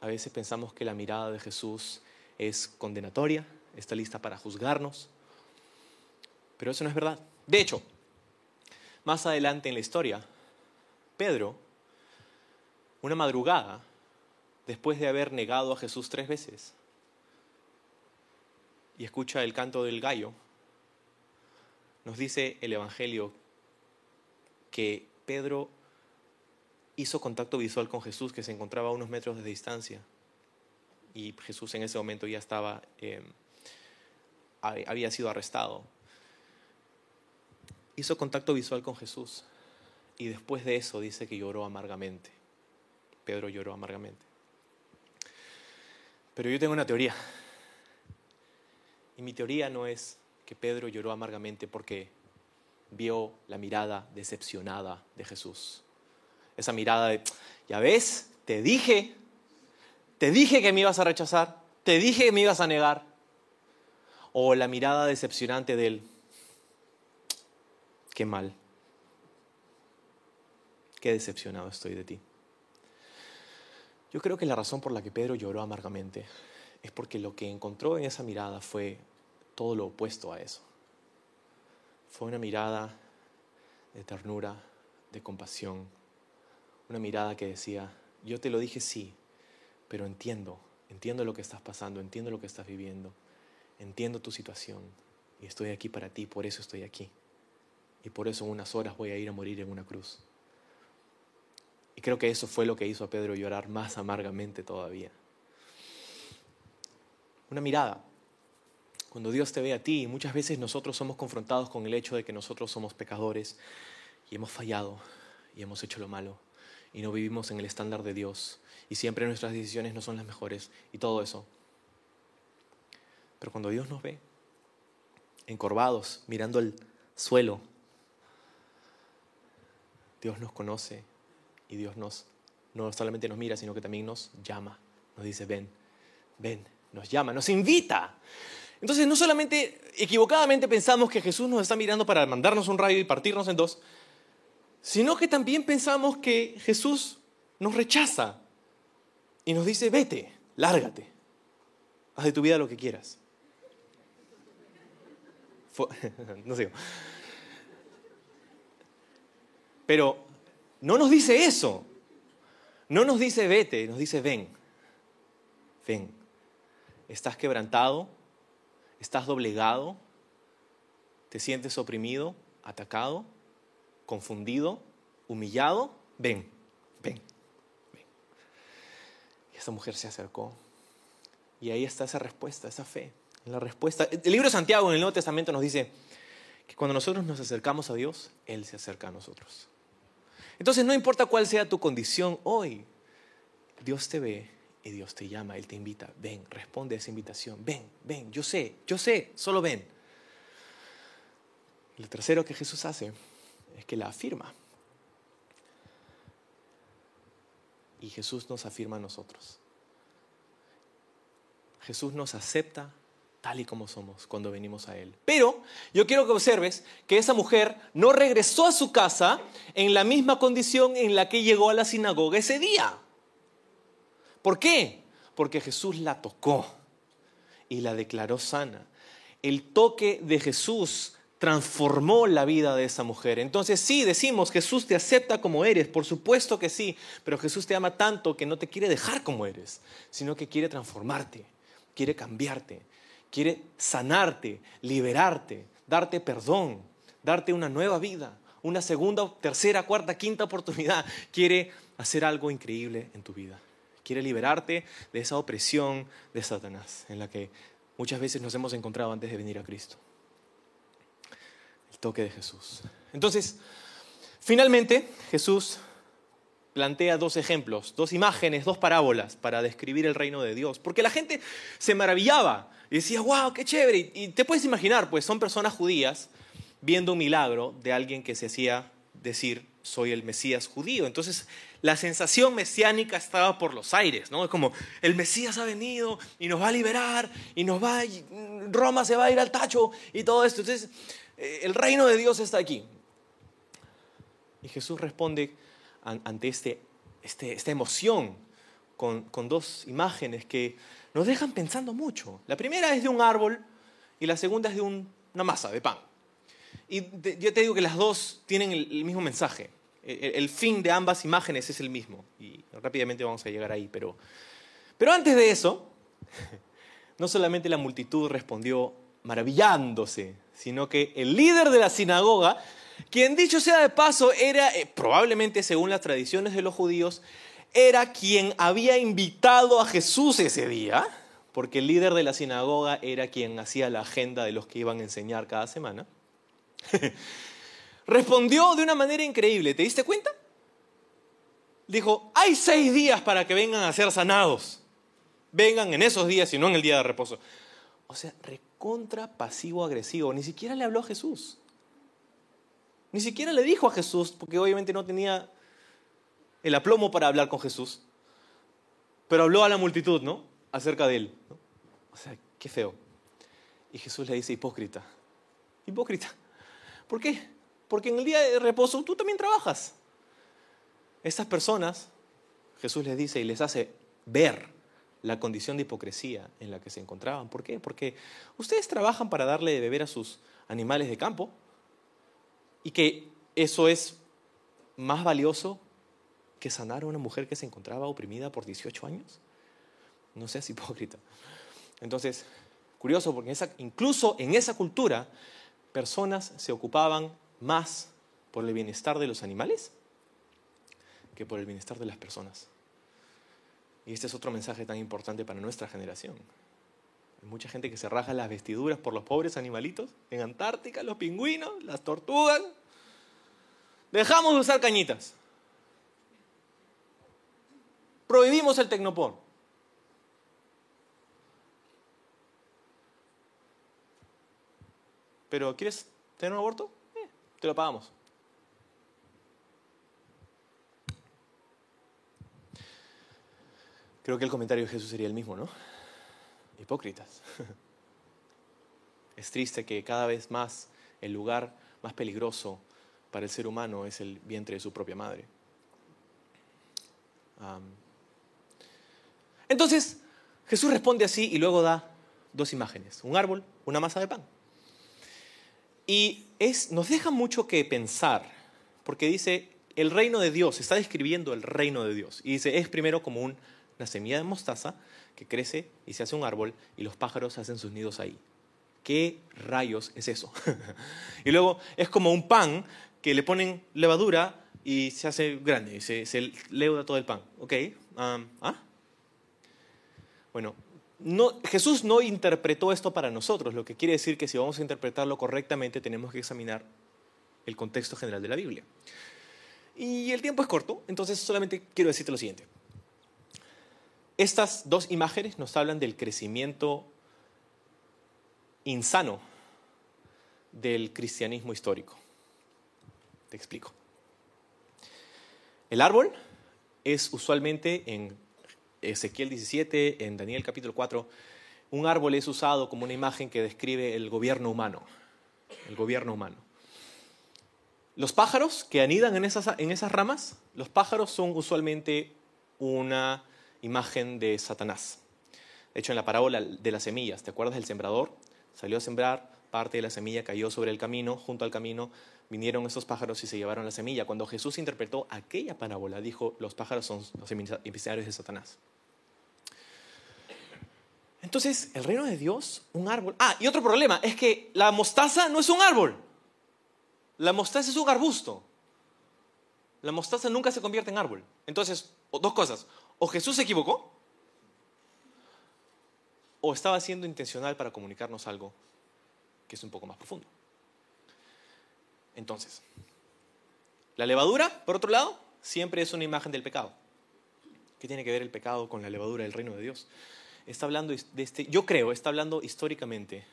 a veces pensamos que la mirada de Jesús es condenatoria, está lista para juzgarnos, pero eso no es verdad. De hecho, más adelante en la historia, Pedro, una madrugada, después de haber negado a Jesús tres veces, y escucha el canto del gallo, nos dice el Evangelio que Pedro hizo contacto visual con Jesús, que se encontraba a unos metros de distancia. Y Jesús en ese momento ya estaba, eh, había sido arrestado. Hizo contacto visual con Jesús. Y después de eso dice que lloró amargamente. Pedro lloró amargamente. Pero yo tengo una teoría. Y mi teoría no es que Pedro lloró amargamente porque vio la mirada decepcionada de Jesús. Esa mirada de, ya ves, te dije, te dije que me ibas a rechazar, te dije que me ibas a negar. O la mirada decepcionante de él, qué mal, qué decepcionado estoy de ti. Yo creo que la razón por la que Pedro lloró amargamente es porque lo que encontró en esa mirada fue todo lo opuesto a eso. Fue una mirada de ternura, de compasión, una mirada que decía, yo te lo dije sí, pero entiendo, entiendo lo que estás pasando, entiendo lo que estás viviendo, entiendo tu situación y estoy aquí para ti, por eso estoy aquí. Y por eso en unas horas voy a ir a morir en una cruz. Y creo que eso fue lo que hizo a Pedro llorar más amargamente todavía. Una mirada. Cuando Dios te ve a ti, muchas veces nosotros somos confrontados con el hecho de que nosotros somos pecadores y hemos fallado y hemos hecho lo malo y no vivimos en el estándar de Dios y siempre nuestras decisiones no son las mejores y todo eso. Pero cuando Dios nos ve encorvados, mirando el suelo, Dios nos conoce y Dios nos no solamente nos mira, sino que también nos llama, nos dice, ven, ven, nos llama, nos invita. Entonces no solamente equivocadamente pensamos que Jesús nos está mirando para mandarnos un rayo y partirnos en dos, sino que también pensamos que Jesús nos rechaza y nos dice, vete, lárgate, haz de tu vida lo que quieras. Pero no nos dice eso. No nos dice vete, nos dice ven. Ven. Estás quebrantado, estás doblegado, te sientes oprimido, atacado confundido, humillado, ven, ven, ven. Y esta mujer se acercó. Y ahí está esa respuesta, esa fe. La respuesta. El libro de Santiago en el Nuevo Testamento nos dice que cuando nosotros nos acercamos a Dios, Él se acerca a nosotros. Entonces no importa cuál sea tu condición hoy, Dios te ve y Dios te llama, Él te invita, ven, responde a esa invitación, ven, ven, yo sé, yo sé, solo ven. Lo tercero que Jesús hace es que la afirma. Y Jesús nos afirma a nosotros. Jesús nos acepta tal y como somos cuando venimos a Él. Pero yo quiero que observes que esa mujer no regresó a su casa en la misma condición en la que llegó a la sinagoga ese día. ¿Por qué? Porque Jesús la tocó y la declaró sana. El toque de Jesús transformó la vida de esa mujer. Entonces sí, decimos, Jesús te acepta como eres, por supuesto que sí, pero Jesús te ama tanto que no te quiere dejar como eres, sino que quiere transformarte, quiere cambiarte, quiere sanarte, liberarte, darte perdón, darte una nueva vida, una segunda, tercera, cuarta, quinta oportunidad. Quiere hacer algo increíble en tu vida. Quiere liberarte de esa opresión de Satanás en la que muchas veces nos hemos encontrado antes de venir a Cristo toque de Jesús. Entonces, finalmente Jesús plantea dos ejemplos, dos imágenes, dos parábolas para describir el reino de Dios. Porque la gente se maravillaba y decía, wow, qué chévere. Y te puedes imaginar, pues son personas judías viendo un milagro de alguien que se hacía decir, soy el Mesías judío. Entonces, la sensación mesiánica estaba por los aires, ¿no? Es como, el Mesías ha venido y nos va a liberar y nos va, Roma se va a ir al tacho y todo esto. Entonces, eh, el reino de Dios está aquí. Y Jesús responde ante este, este, esta emoción con, dos imágenes que nos dejan pensando mucho. La primera es de un árbol y la segunda es de una masa de pan. Y yo te digo que las dos tienen el, mismo mensaje. El, fin de ambas imágenes es el mismo. Y rápidamente vamos a llegar ahí. Pero, pero antes de eso, no solamente la multitud respondió maravillándose, sino que el líder de la sinagoga, quien dicho sea de paso, era, eh, probablemente según las tradiciones de los judíos, era quien había invitado a Jesús ese día, porque el líder de la sinagoga era quien hacía la agenda de los que iban a enseñar cada semana. Respondió de una manera increíble, ¿te diste cuenta? Dijo, hay seis días para que vengan a ser sanados. Vengan en esos días y no en el día de reposo. O sea, recontra pasivo-agresivo. Ni siquiera le habló a Jesús. Ni siquiera le dijo a Jesús, porque obviamente no tenía el aplomo para hablar con Jesús. Pero habló a la multitud, ¿no? Acerca de él. O sea, qué feo. Y Jesús le dice, hipócrita. Hipócrita. ¿Por qué? Porque en el día de reposo tú también trabajas. Estas personas, Jesús les dice y les hace ver la condición de hipocresía en la que se encontraban. ¿Por qué? Porque ustedes trabajan para darle de beber a sus animales de campo y que eso es más valioso que sanar a una mujer que se encontraba oprimida por 18 años. No seas hipócrita. Entonces, curioso porque incluso en esa cultura personas se ocupaban más por el bienestar de los animales que por el bienestar de las personas. Y este es otro mensaje tan importante para nuestra generación. Hay mucha gente que se raja las vestiduras por los pobres animalitos en Antártica, los pingüinos, las tortugas. Dejamos de usar cañitas. Prohibimos el tecnopor. Pero ¿quieres tener un aborto? Eh, te lo pagamos. Creo que el comentario de Jesús sería el mismo, ¿no? Hipócritas. Es triste que cada vez más el lugar más peligroso para el ser humano es el vientre de su propia madre. entonces, Jesús responde así y luego da dos imágenes, un árbol, una masa de pan. Y es, nos deja mucho que pensar, porque dice, el reino de Dios, está describiendo el reino de Dios. Y dice, es primero como una semilla de mostaza que crece y se hace un árbol y los pájaros hacen sus nidos ahí. ¿Qué rayos es eso? y luego es como un pan que le ponen levadura y se hace grande, se, se leuda todo el pan. ¿Ok? ¿Ah? Bueno, Jesús no interpretó esto para nosotros, lo que quiere decir que si vamos a interpretarlo correctamente tenemos que examinar el contexto general de la Biblia. Y el tiempo es corto, entonces solamente quiero decirte lo siguiente. Estas dos imágenes nos hablan del crecimiento insano del cristianismo histórico. Te explico. El árbol es usualmente en Ezequiel 17, en Daniel capítulo 4, un árbol es usado como una imagen que describe el gobierno humano. El gobierno humano. Los pájaros que anidan en esas, en esas ramas, los pájaros son usualmente una imagen de Satanás. De hecho, en la parábola de las semillas, ¿te acuerdas del sembrador? Salió a sembrar, parte de la semilla cayó sobre el camino, junto al camino vinieron esos pájaros y se llevaron la semilla. Cuando Jesús interpretó aquella parábola, dijo, los pájaros son los emisarios de Satanás. Entonces, el reino de Dios, un árbol. Ah, y otro problema es que la mostaza no es un árbol. La mostaza es un arbusto. La mostaza nunca se convierte en árbol. Entonces, dos cosas. O Jesús se equivocó, o estaba siendo intencional para comunicarnos algo que es un poco más profundo. Entonces, la levadura, por otro lado, siempre es una imagen del pecado. ¿Qué tiene que ver el pecado con la levadura del reino de Dios? está hablando de este, yo creo, está hablando históricamente,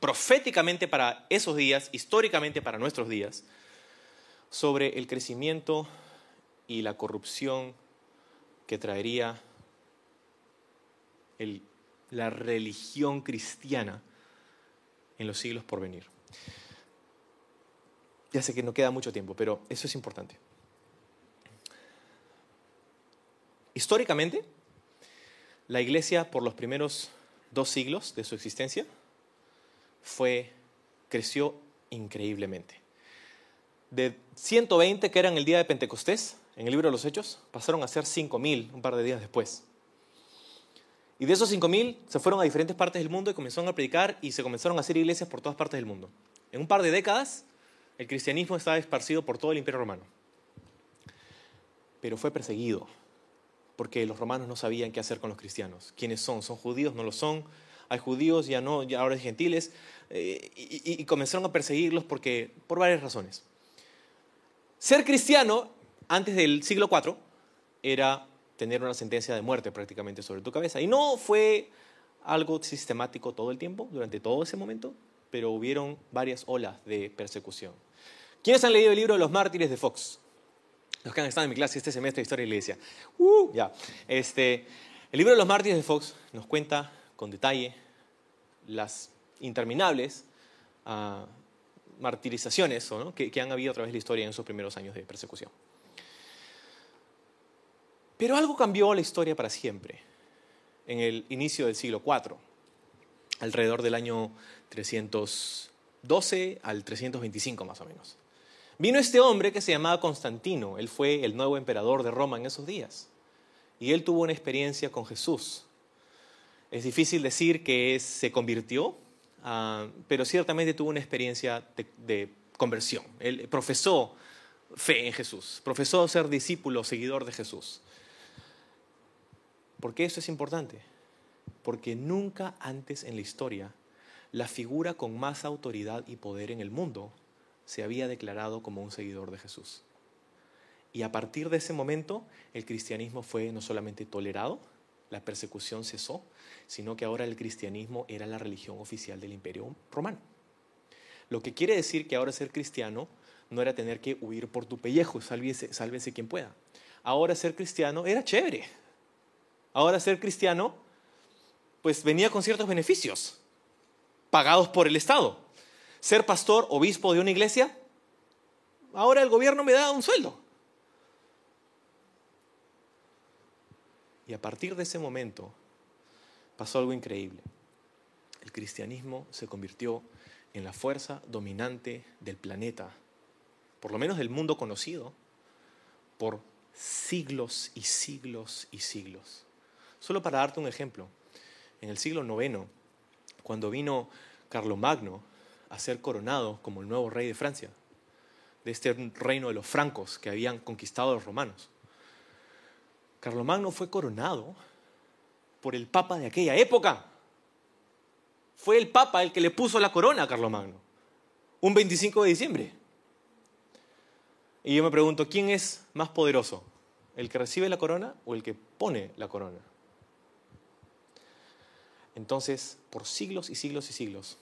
proféticamente para esos días, históricamente para nuestros días, sobre el crecimiento y la corrupción que traería la religión cristiana en los siglos por venir. Ya sé que no queda mucho tiempo, pero eso es importante. Históricamente, la iglesia por los primeros dos siglos de su existencia fue, creció increíblemente. De 120 que eran el día de Pentecostés, en el libro de los Hechos, pasaron a ser 5.000 un par de días después. Y de esos 5.000 se fueron a diferentes partes del mundo y comenzaron a predicar y se comenzaron a hacer iglesias por todas partes del mundo. En un par de décadas, el cristianismo estaba esparcido por todo el imperio romano. Pero fue perseguido porque los romanos no sabían qué hacer con los cristianos. ¿Quiénes son? ¿Son judíos? ¿No lo son? Hay judíos, ya no, ya ahora hay gentiles. Eh, y, y comenzaron a perseguirlos porque, por varias razones. Ser cristiano antes del siglo IV era tener una sentencia de muerte prácticamente sobre tu cabeza. Y no fue algo sistemático todo el tiempo, durante todo ese momento, pero hubieron varias olas de persecución. ¿Quiénes han leído el libro los mártires de Fox? Los que han estado en mi clase este semestre de Historia de la Iglesia. Uh, ya. Este, el libro los mártires de Fox nos cuenta con detalle las interminables uh, martirizaciones ¿no? que, que han habido a través de la historia en esos primeros años de persecución. Pero algo cambió la historia para siempre en el inicio del siglo IV, alrededor del año 312 al 325 más o menos. Vino este hombre que se llamaba Constantino, él fue el nuevo emperador de Roma en esos días, y él tuvo una experiencia con Jesús. Es difícil decir que se convirtió, uh, pero ciertamente tuvo una experiencia de, de conversión. Él profesó fe en Jesús, profesó ser discípulo, seguidor de Jesús. ¿Por qué esto es importante? Porque nunca antes en la historia la figura con más autoridad y poder en el mundo se había declarado como un seguidor de Jesús. Y a partir de ese momento el cristianismo fue no solamente tolerado, la persecución cesó, sino que ahora el cristianismo era la religión oficial del imperio romano. Lo que quiere decir que ahora ser cristiano no era tener que huir por tu pellejo, sálvese, sálvese quien pueda. Ahora ser cristiano era chévere, Ahora ser cristiano, pues venía con ciertos beneficios, pagados por el Estado. Ser pastor, obispo de una iglesia, ahora el gobierno me da un sueldo. Y a partir de ese momento pasó algo increíble. El cristianismo se convirtió en la fuerza dominante del planeta, por lo menos del mundo conocido, por siglos y siglos y siglos. Solo para darte un ejemplo, en el siglo IX, cuando vino Carlomagno a ser coronado como el nuevo rey de Francia, de este reino de los francos que habían conquistado los romanos, Carlomagno fue coronado por el papa de aquella época. Fue el papa el que le puso la corona a Carlomagno, un 25 de diciembre. Y yo me pregunto, ¿quién es más poderoso? ¿El que recibe la corona o el que pone la corona? Entonces, por siglos y siglos y siglos,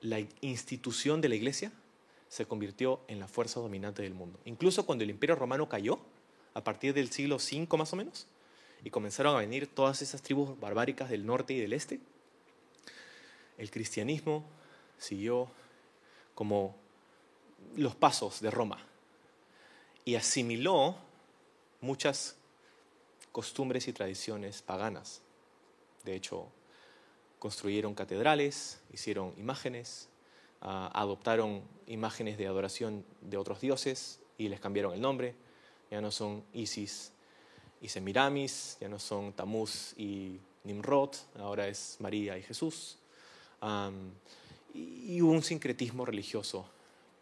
la institución de la iglesia se convirtió en la fuerza dominante del mundo. Incluso cuando el imperio romano cayó, a partir del siglo V más o menos, y comenzaron a venir todas esas tribus barbáricas del norte y del este, el cristianismo siguió como los pasos de Roma y asimiló muchas costumbres y tradiciones paganas de hecho, construyeron catedrales, hicieron imágenes, uh, adoptaron imágenes de adoración de otros dioses y les cambiaron el nombre. Ya no son Isis y Semiramis, ya no son Tamuz y Nimrod, ahora es María y Jesús. Y hubo un sincretismo religioso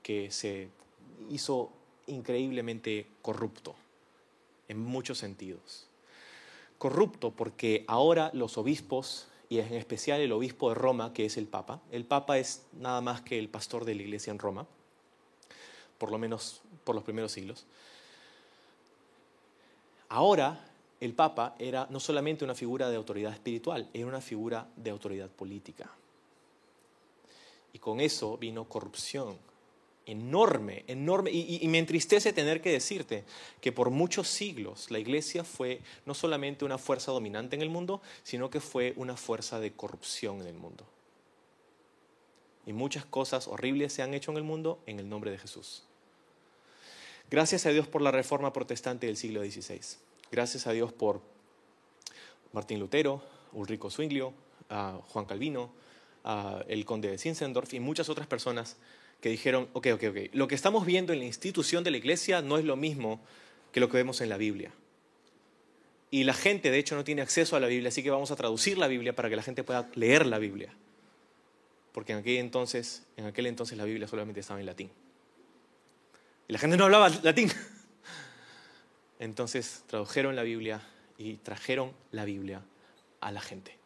que se hizo increíblemente corrupto en muchos sentidos corrupto porque ahora los obispos, y en especial el obispo de Roma, que es el Papa, el Papa es nada más que el pastor de la iglesia en Roma, por lo menos por los primeros siglos. Ahora el Papa era no solamente una figura de autoridad espiritual, era una figura de autoridad política. Y con eso vino corrupción, enorme, enorme. Y, me entristece tener que decirte que por muchos siglos la iglesia fue no solamente una fuerza dominante en el mundo, sino que fue una fuerza de corrupción en el mundo. Y muchas cosas horribles se han hecho en el mundo en el nombre de Jesús. Gracias a Dios por la reforma protestante del siglo XVI. Gracias a Dios por Martín Lutero, Ulrico Zwinglio, Juan Calvino, el conde de Zinzendorf y muchas otras personas que dijeron, ok, ok, ok, lo que estamos viendo en la institución de la iglesia no es lo mismo que lo que vemos en la Biblia. Y la gente, de hecho, no tiene acceso a la Biblia, así que vamos a traducir la Biblia para que la gente pueda leer la Biblia. Porque en aquel entonces, en aquel entonces la Biblia solamente estaba en latín. Y la gente no hablaba latín. Entonces tradujeron la Biblia y trajeron la Biblia a la gente.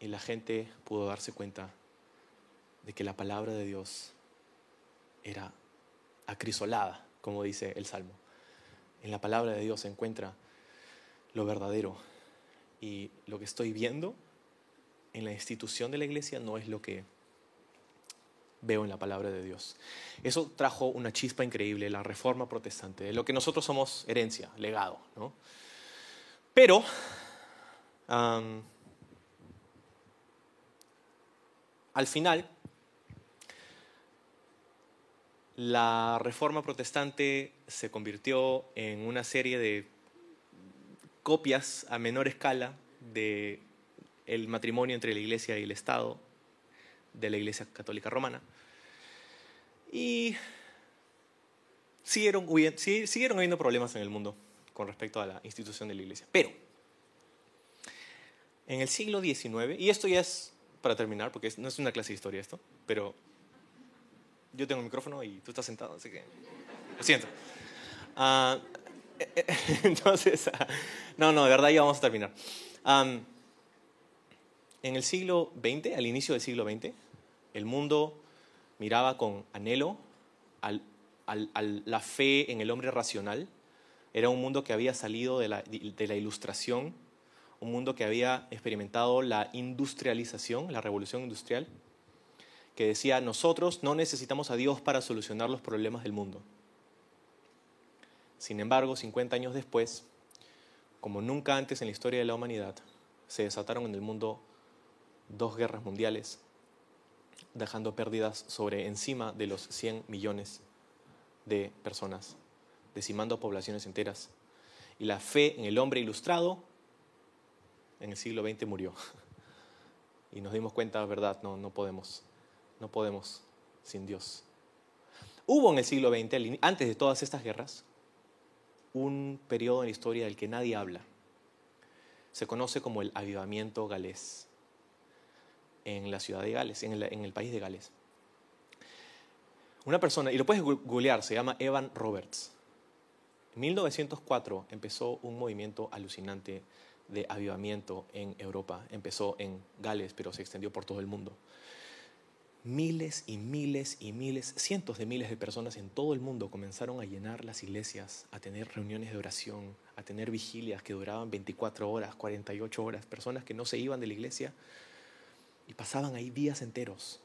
Y la gente pudo darse cuenta de que la palabra de Dios era acrisolada, como dice el Salmo. En la palabra de Dios se encuentra lo verdadero. Y lo que estoy viendo en la institución de la iglesia no es lo que veo en la palabra de Dios. Eso trajo una chispa increíble, la reforma protestante, lo que nosotros somos herencia, legado. ¿no? Pero, al final, la reforma protestante se convirtió en una serie de copias a menor escala de el matrimonio entre la iglesia y el Estado de la iglesia católica romana. Y siguieron, siguieron habiendo problemas en el mundo con respecto a la institución de la iglesia. Pero, en el siglo XIX, y esto ya es para terminar, porque no es una clase de historia esto, pero yo tengo el micrófono y tú estás sentado, así que lo siento. Ah, entonces, ah, no, no, de verdad ya vamos a terminar. en el siglo XX, al inicio del siglo XX, el mundo miraba con anhelo a la fe en el hombre racional. Era un mundo que había salido de la, de la ilustración, un mundo que había experimentado la industrialización, la revolución industrial, que decía, nosotros no necesitamos a Dios para solucionar los problemas del mundo. Sin embargo, 50 años después, como nunca antes en la historia de la humanidad, se desataron en el mundo dos guerras mundiales, dejando pérdidas sobre encima de los 100 millones de personas, decimando poblaciones enteras. Y la fe en el hombre ilustrado en el siglo XX murió. Y nos dimos cuenta, verdad, no, no podemos, no podemos sin Dios. Hubo en el siglo XX, antes de todas estas guerras, un periodo en la historia del que nadie habla. Se conoce como el avivamiento galés en la ciudad de Gales, en el, país de Gales. Una persona, y lo puedes googlear, se llama Evan Roberts. En 1904 empezó un movimiento alucinante de avivamiento en Europa. Empezó en Gales, pero se extendió por todo el mundo. Miles y miles y miles, cientos de miles de personas en todo el mundo comenzaron a llenar las iglesias, a tener reuniones de oración, a tener vigilias que duraban 24 horas, 48 horas, personas que no se iban de la iglesia y pasaban ahí días enteros.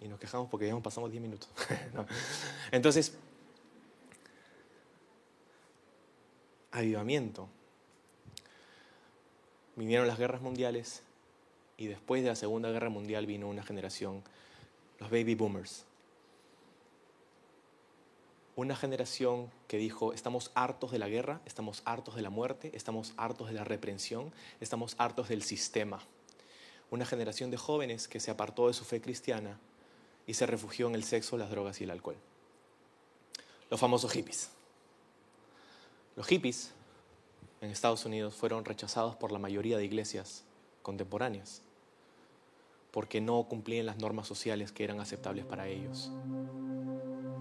Y nos quejamos porque ya pasamos 10 minutos. Entonces, avivamiento. Vinieron las guerras mundiales y después de la Segunda Guerra Mundial vino una generación, los baby boomers. Una generación que dijo, estamos hartos de la guerra, estamos hartos de la muerte, estamos hartos de la reprensión, estamos hartos del sistema una generación de jóvenes que se apartó de su fe cristiana y se refugió en el sexo, las drogas y el alcohol. Los famosos hippies. Los hippies en Estados Unidos fueron rechazados por la mayoría de iglesias contemporáneas porque no cumplían las normas sociales que eran aceptables para ellos.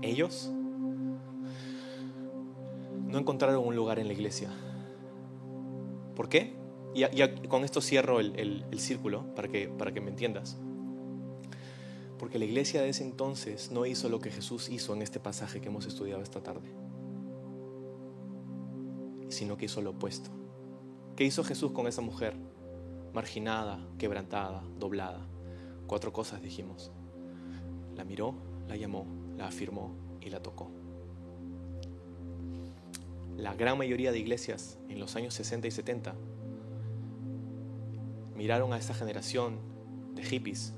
Ellos no encontraron un lugar en la iglesia. ¿Por qué? Y, con esto cierro el, círculo para que, para que me entiendas. Porque la iglesia de ese entonces no hizo lo que Jesús hizo en este pasaje que hemos estudiado esta tarde, sino que hizo lo opuesto. ¿Qué hizo Jesús con esa mujer? Marginada, quebrantada, doblada. Cuatro cosas dijimos. La miró, la llamó, la afirmó y la tocó. La gran mayoría de iglesias en los años 60 y 70 miraron a esa generación de hippies,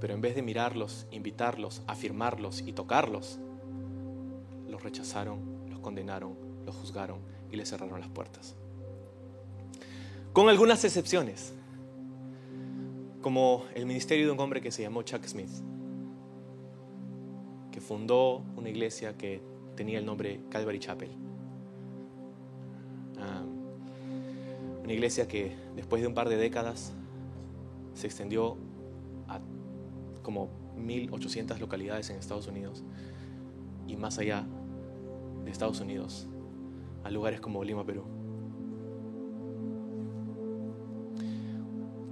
pero en vez de mirarlos, invitarlos, afirmarlos y tocarlos, los rechazaron, los condenaron, los juzgaron y les cerraron las puertas. Con algunas excepciones. Como el ministerio de un hombre que se llamó Chuck Smith, que fundó una iglesia que tenía el nombre Calvary Chapel. Una iglesia que después de un par de décadas se extendió a como 1.800 localidades en Estados Unidos y más allá de Estados Unidos, a lugares como Lima, Perú.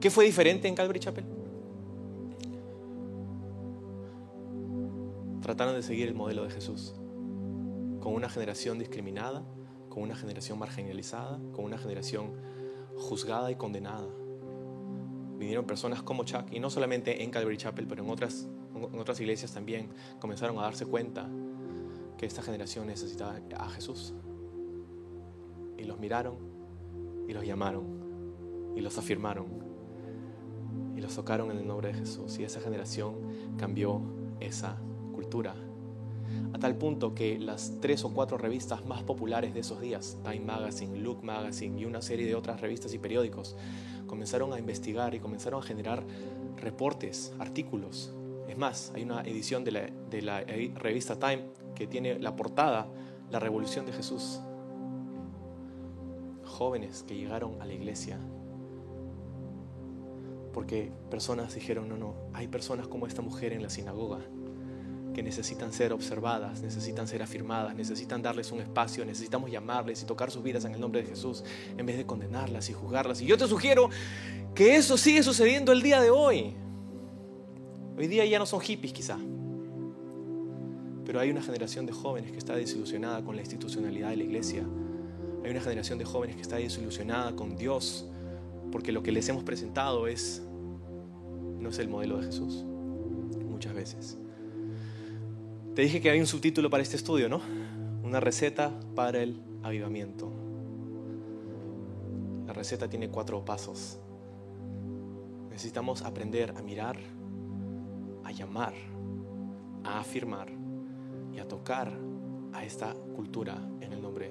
¿Qué fue diferente en Calvary Chapel? Trataron de seguir el modelo de Jesús, con una generación discriminada, con una generación marginalizada, con una generación juzgada y condenada. Vinieron personas como Chuck, y no solamente en Calvary Chapel, pero en otras, en otras iglesias también, comenzaron a darse cuenta que esta generación necesitaba a Jesús. Y los miraron y los llamaron y los afirmaron los tocaron en el nombre de Jesús. Y esa generación cambió esa cultura. A tal punto que las tres o cuatro revistas más populares de esos días, Time Magazine, Look Magazine y una serie de otras revistas y periódicos, comenzaron a investigar y comenzaron a generar reportes, artículos. Es más, hay una edición de la, de la revista Time que tiene la portada La Revolución de Jesús. Jóvenes que llegaron a la iglesia porque personas dijeron, no, no, hay personas como esta mujer en la sinagoga que necesitan ser observadas, necesitan ser afirmadas, necesitan darles un espacio, necesitamos llamarles y tocar sus vidas en el nombre de Jesús en vez de condenarlas y juzgarlas. Y yo te sugiero que eso sigue sucediendo el día de hoy. Hoy día ya no son hippies quizá, pero hay una generación de jóvenes que está desilusionada con la institucionalidad de la iglesia. Hay una generación de jóvenes que está desilusionada con Dios porque lo que les hemos presentado es no es el modelo de Jesús muchas veces. Te dije que hay un subtítulo para este estudio, ¿no? Una receta para el avivamiento. La receta tiene cuatro pasos. Necesitamos aprender a mirar, a llamar, a afirmar y a tocar a esta cultura en el nombre